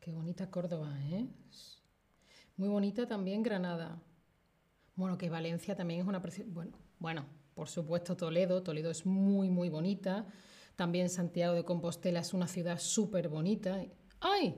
Qué bonita Córdoba, ¿eh? Muy bonita también Granada. Bueno, que Valencia también es una... Bueno, bueno, por supuesto Toledo. Toledo es muy, muy bonita. También Santiago de Compostela es una ciudad súper bonita. ¡Ay!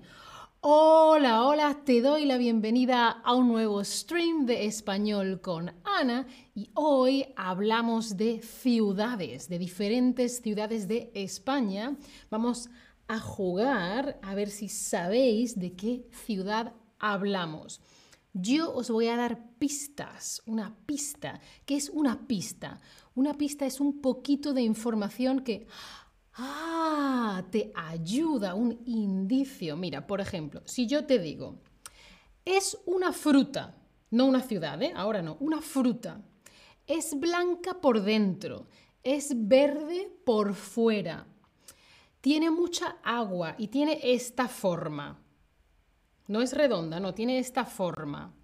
Hola, hola, te doy la bienvenida a un nuevo stream de español con Ana y hoy hablamos de ciudades, de diferentes ciudades de España. Vamos a jugar a ver si sabéis de qué ciudad hablamos. Yo os voy a dar pistas, una pista. ¿Qué es una pista? Una pista es un poquito de información que Ah, te ayuda, un indicio. Mira, por ejemplo, si yo te digo, es una fruta, no una ciudad, ¿eh? ahora no, una fruta. Es blanca por dentro, es verde por fuera, tiene mucha agua y tiene esta forma. No es redonda, no, tiene esta forma.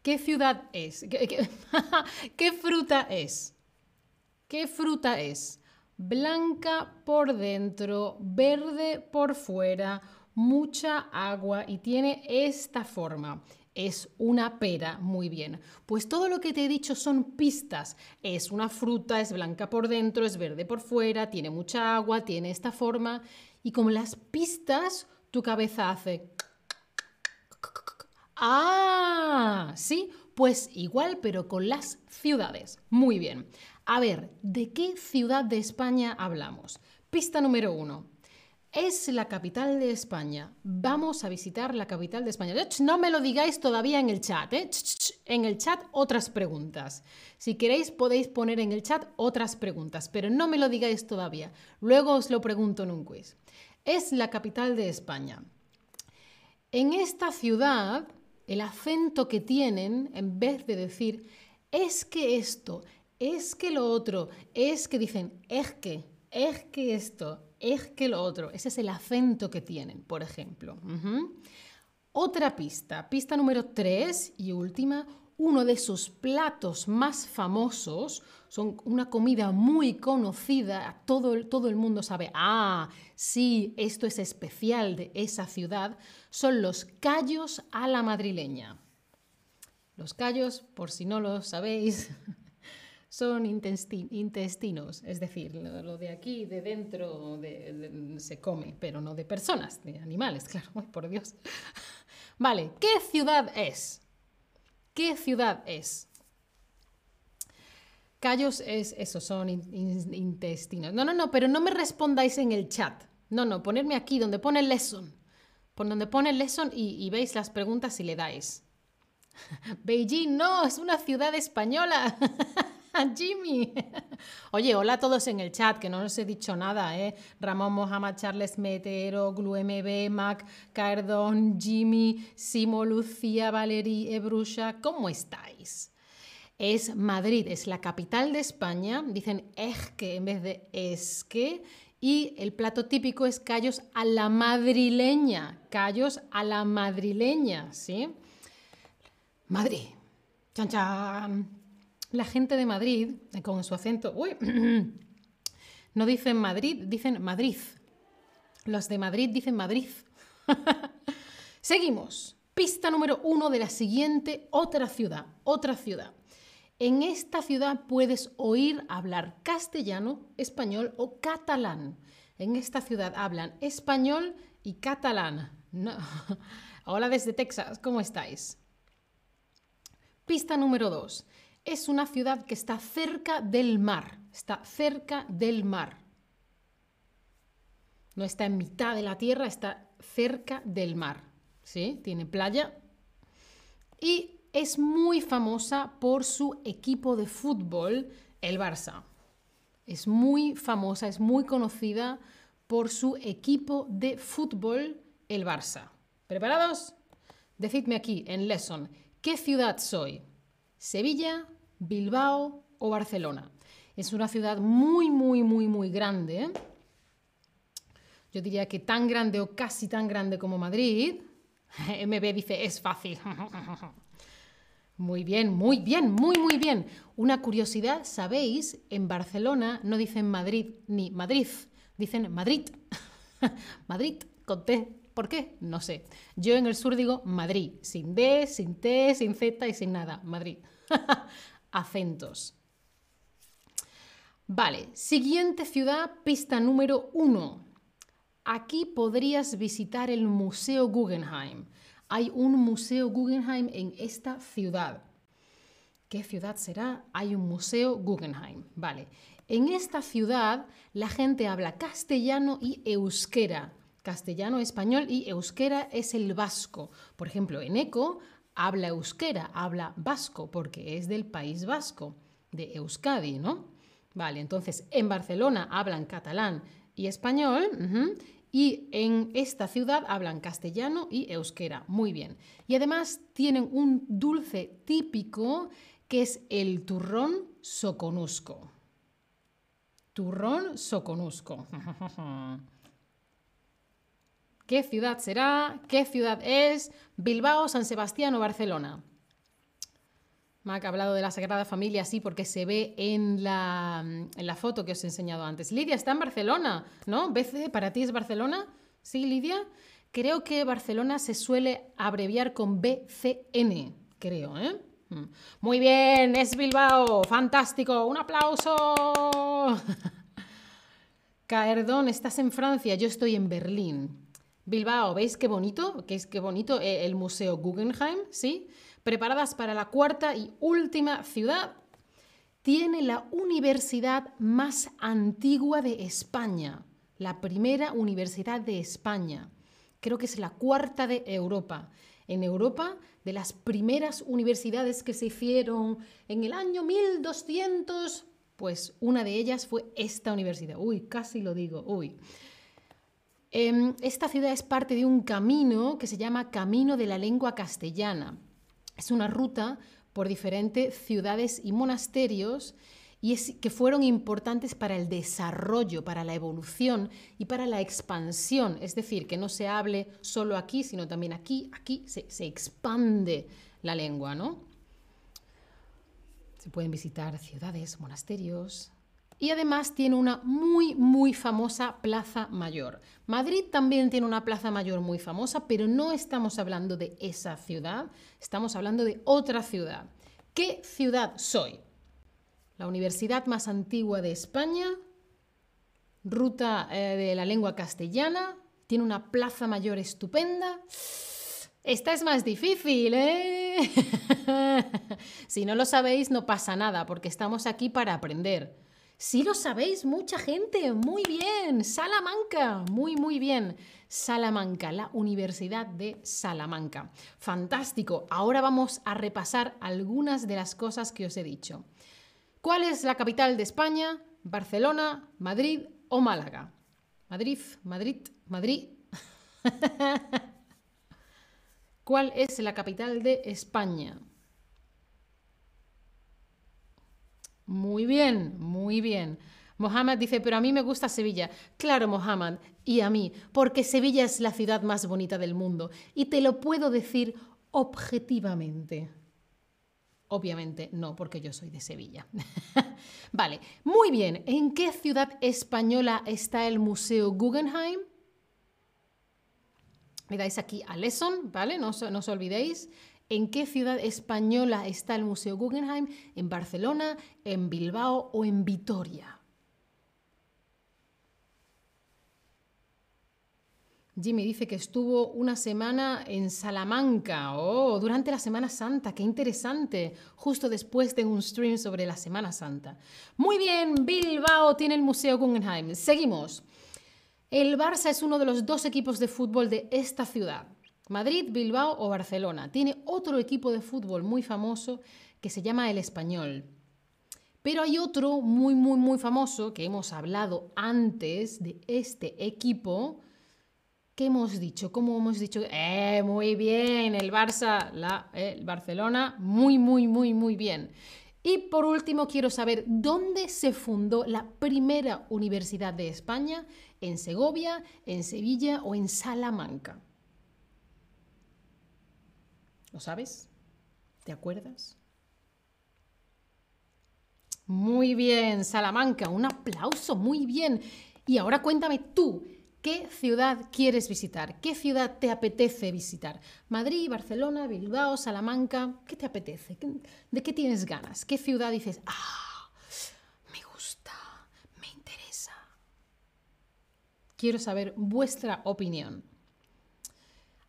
¿Qué ciudad es? qué fruta es? ¿Qué fruta es? blanca por dentro, verde por fuera, mucha agua y tiene esta forma. Es una pera, muy bien. Pues todo lo que te he dicho son pistas. Es una fruta, es blanca por dentro, es verde por fuera, tiene mucha agua, tiene esta forma. Y como las pistas, tu cabeza hace... Ah, sí, pues igual, pero con las ciudades. Muy bien. A ver, ¿de qué ciudad de España hablamos? Pista número uno. Es la capital de España. Vamos a visitar la capital de España. No me lo digáis todavía en el chat. ¿eh? En el chat otras preguntas. Si queréis podéis poner en el chat otras preguntas, pero no me lo digáis todavía. Luego os lo pregunto en un quiz. Es la capital de España. En esta ciudad, el acento que tienen, en vez de decir es que esto, es que lo otro, es que dicen, es que, es que esto, es que lo otro. Ese es el acento que tienen, por ejemplo. Otra pista, pista número tres y última, uno de sus platos más famosos, son una comida muy conocida, todo, todo el mundo sabe, ah, sí, esto es especial de esa ciudad, son los callos a la madrileña. Los callos, por si no lo sabéis, son intestinos, es decir, lo de aquí, de dentro, se come, pero no de personas, de animales, claro, por Dios. Vale, ¿qué ciudad es? ¿Qué ciudad es? Callos es eso, son intestinos. No, no, no, pero no me respondáis en el chat. No, no, ponerme aquí donde pone lesson. Por donde pone lesson y veis las preguntas y le dais. Beijing, no, es una ciudad española. Jimmy. Oye, hola a todos en el chat, que no os he dicho nada, ¿eh? Ramón Mohamed, Charles Metero, GluMB, Mac, Cardón, Jimmy, Simo, Lucía, Valerie, Ebrusha, ¿cómo estáis? Es Madrid, es la capital de España. Dicen es que en vez de es que. Y el plato típico es callos a la madrileña. Callos a la madrileña, ¿sí? Madrid. Chan, chan la gente de Madrid, eh, con su acento, uy, no dicen Madrid, dicen Madrid. Los de Madrid dicen Madrid. Seguimos. Pista número uno de la siguiente, otra ciudad, otra ciudad. En esta ciudad puedes oír hablar castellano, español o catalán. En esta ciudad hablan español y catalán. Hola desde Texas, ¿cómo estáis? Pista número dos es una ciudad que está cerca del mar, está cerca del mar. No está en mitad de la tierra, está cerca del mar. ¿Sí? Tiene playa. Y es muy famosa por su equipo de fútbol, el Barça. Es muy famosa, es muy conocida por su equipo de fútbol, el Barça. ¿Preparados? Decidme aquí, en Lesson, ¿qué ciudad soy? ¿Sevilla, Bilbao o Barcelona. Es una ciudad muy, muy, muy, muy grande. Yo diría que tan grande o casi tan grande como Madrid. MB dice, es fácil. Muy bien, muy bien, muy, muy bien. Una curiosidad, ¿sabéis? En Barcelona no dicen Madrid ni Madrid, dicen Madrid. Madrid, con T. ¿Por qué? No sé. Yo en el sur digo Madrid, sin D, sin T, sin Z y sin nada. Madrid. Acentos. Vale, siguiente ciudad, pista número uno. Aquí podrías visitar el Museo Guggenheim. Hay un Museo Guggenheim en esta ciudad. ¿Qué ciudad será? Hay un Museo Guggenheim. Vale. En esta ciudad la gente habla castellano y euskera. Castellano, español y euskera es el vasco. Por ejemplo, en Eco habla euskera, habla vasco, porque es del País Vasco, de Euskadi, ¿no? Vale, entonces en Barcelona hablan catalán y español y en esta ciudad hablan castellano y euskera. Muy bien. Y además tienen un dulce típico que es el turrón soconusco. Turrón soconusco. ¿Qué ciudad será? ¿Qué ciudad es? ¿Bilbao, San Sebastián o Barcelona? Mac ha hablado de la Sagrada Familia, sí, porque se ve en la, en la foto que os he enseñado antes. Lidia está en Barcelona, ¿no? ¿BC para ti es Barcelona? Sí, Lidia. Creo que Barcelona se suele abreviar con BCN, creo, ¿eh? Mm. Muy bien, es Bilbao, fantástico, un aplauso. Caerdón, estás en Francia, yo estoy en Berlín. Bilbao, ¿veis qué bonito? ¿Qué qué bonito eh, el Museo Guggenheim? ¿Sí? Preparadas para la cuarta y última ciudad. Tiene la universidad más antigua de España, la primera universidad de España. Creo que es la cuarta de Europa. En Europa, de las primeras universidades que se hicieron en el año 1200, pues una de ellas fue esta universidad. Uy, casi lo digo, uy. Em, esta ciudad es parte de un camino que se llama Camino de la Lengua Castellana. Es una ruta por diferentes ciudades y monasterios y que fueron importantes para el desarrollo, para la evolución y para la expansión. Es decir, que no se hable solo aquí, sino también aquí, aquí se, se expande la lengua, ¿no? Se pueden visitar ciudades, monasterios, y además tiene una muy, muy famosa plaza mayor. Madrid también tiene una plaza mayor muy famosa, pero no estamos hablando de esa ciudad, estamos hablando de otra ciudad. ¿Qué ciudad soy? La universidad más antigua de España, ruta eh, de la lengua castellana, tiene una plaza mayor estupenda. Esta es más difícil, ¿eh? si no lo sabéis, no pasa nada, porque estamos aquí para aprender. Sí lo sabéis, mucha gente. Muy bien. Salamanca. Muy, muy bien. Salamanca, la Universidad de Salamanca. Fantástico. Ahora vamos a repasar algunas de las cosas que os he dicho. ¿Cuál es la capital de España? Barcelona, Madrid o Málaga. Madrid, Madrid, Madrid. ¿Cuál es la capital de España? Muy bien, muy bien. Mohamed dice, pero a mí me gusta Sevilla. Claro, Mohamed, y a mí, porque Sevilla es la ciudad más bonita del mundo. Y te lo puedo decir objetivamente. Obviamente no, porque yo soy de Sevilla. vale, muy bien. ¿En qué ciudad española está el Museo Guggenheim? Me dais aquí a Lesson, ¿vale? No, no os olvidéis. ¿En qué ciudad española está el Museo Guggenheim? ¿En Barcelona, en Bilbao o en Vitoria? Jimmy dice que estuvo una semana en Salamanca, oh, durante la Semana Santa, qué interesante, justo después de un stream sobre la Semana Santa. Muy bien, Bilbao tiene el Museo Guggenheim. Seguimos. El Barça es uno de los dos equipos de fútbol de esta ciudad. Madrid, Bilbao o Barcelona. Tiene otro equipo de fútbol muy famoso que se llama el Español. Pero hay otro muy, muy, muy famoso que hemos hablado antes de este equipo. ¿Qué hemos dicho? ¿Cómo hemos dicho? Eh, muy bien, el Barça, la, el Barcelona, muy, muy, muy, muy bien. Y por último, quiero saber dónde se fundó la primera universidad de España, en Segovia, en Sevilla o en Salamanca. ¿Lo sabes? ¿Te acuerdas? Muy bien, Salamanca, un aplauso, muy bien. Y ahora cuéntame tú, ¿Qué ciudad quieres visitar? ¿Qué ciudad te apetece visitar? Madrid, Barcelona, Bilbao, Salamanca. ¿Qué te apetece? ¿De qué tienes ganas? ¿Qué ciudad dices, ah, me gusta, me interesa? Quiero saber vuestra opinión.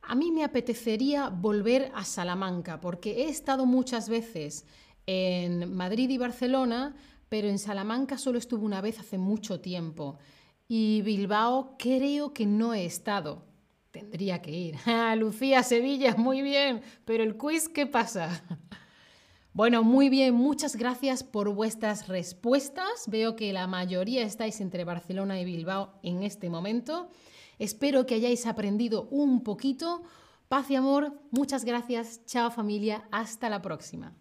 A mí me apetecería volver a Salamanca porque he estado muchas veces en Madrid y Barcelona, pero en Salamanca solo estuve una vez hace mucho tiempo. Y Bilbao creo que no he estado. Tendría que ir. Ah, Lucía, Sevilla, muy bien. Pero el quiz, ¿qué pasa? Bueno, muy bien, muchas gracias por vuestras respuestas. Veo que la mayoría estáis entre Barcelona y Bilbao en este momento. Espero que hayáis aprendido un poquito. Paz y amor, muchas gracias. Chao familia, hasta la próxima.